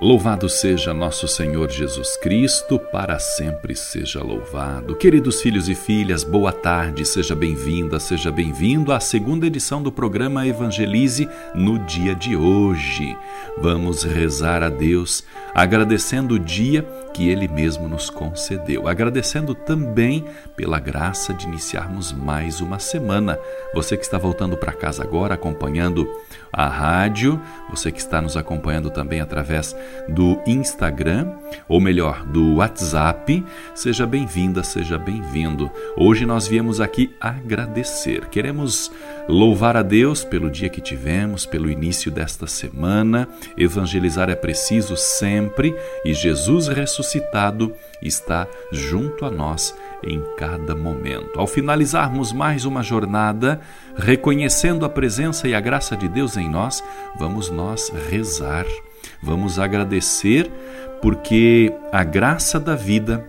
Louvado seja nosso Senhor Jesus Cristo, para sempre seja louvado. Queridos filhos e filhas, boa tarde, seja bem-vinda, seja bem-vindo à segunda edição do programa Evangelize no dia de hoje. Vamos rezar a Deus, agradecendo o dia que Ele mesmo nos concedeu, agradecendo também pela graça de iniciarmos mais uma semana. Você que está voltando para casa agora, acompanhando a rádio, você que está nos acompanhando também através do Instagram, ou melhor, do WhatsApp, seja bem-vinda, seja bem-vindo. Hoje nós viemos aqui agradecer. Queremos louvar a Deus pelo dia que tivemos, pelo início desta semana. Evangelizar é preciso sempre e Jesus ressuscitado está junto a nós em cada momento. Ao finalizarmos mais uma jornada, reconhecendo a presença e a graça de Deus em nós, vamos nós rezar, vamos agradecer, porque a graça da vida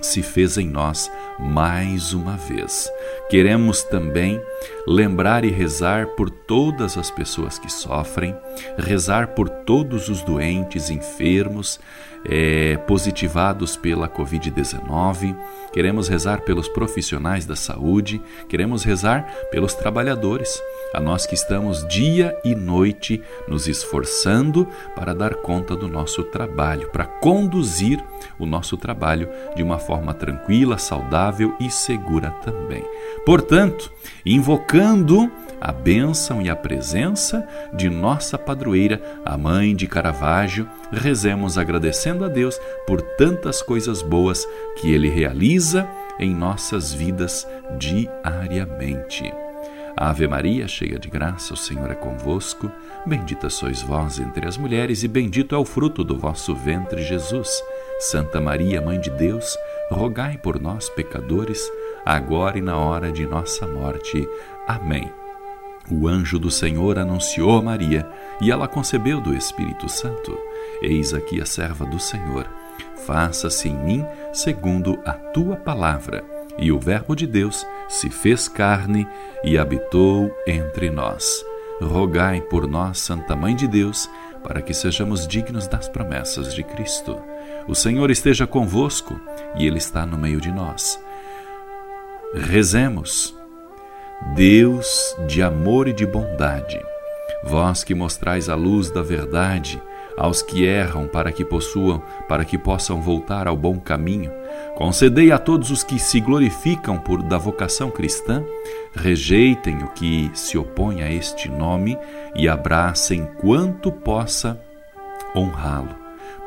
se fez em nós mais uma vez. Queremos também lembrar e rezar por todas as pessoas que sofrem, rezar por todos os doentes, enfermos, é, positivados pela Covid-19, queremos rezar pelos profissionais da saúde, queremos rezar pelos trabalhadores, a nós que estamos dia e noite nos esforçando para dar conta do nosso trabalho, para conduzir o nosso trabalho de uma forma tranquila, saudável e segura também. Portanto, invocando a bênção e a presença de nossa padroeira, a mãe de Caravaggio, rezemos agradecendo a Deus por tantas coisas boas que ele realiza em nossas vidas diariamente. Ave Maria, cheia de graça, o Senhor é convosco. Bendita sois vós entre as mulheres, e bendito é o fruto do vosso ventre, Jesus. Santa Maria, Mãe de Deus, rogai por nós, pecadores, agora e na hora de nossa morte. Amém. O anjo do Senhor anunciou a Maria, e ela concebeu do Espírito Santo. Eis aqui a serva do Senhor. Faça-se em mim segundo a tua palavra. E o Verbo de Deus se fez carne e habitou entre nós. Rogai por nós, Santa Mãe de Deus, para que sejamos dignos das promessas de Cristo. O Senhor esteja convosco e Ele está no meio de nós. Rezemos. Deus de amor e de bondade, vós que mostrais a luz da verdade aos que erram para que possuam, para que possam voltar ao bom caminho, concedei a todos os que se glorificam por da vocação cristã, rejeitem o que se opõe a este nome e abracem quanto possa honrá-lo.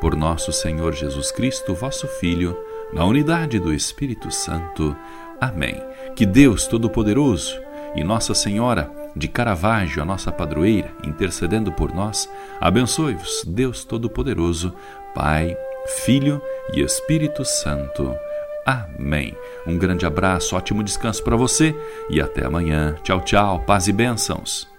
Por nosso Senhor Jesus Cristo, vosso Filho, na unidade do Espírito Santo. Amém. Que Deus Todo-Poderoso e Nossa Senhora de Caravaggio, a nossa padroeira, intercedendo por nós, abençoe-vos, Deus Todo-Poderoso, Pai, Filho e Espírito Santo. Amém. Um grande abraço, ótimo descanso para você e até amanhã. Tchau, tchau, paz e bênçãos.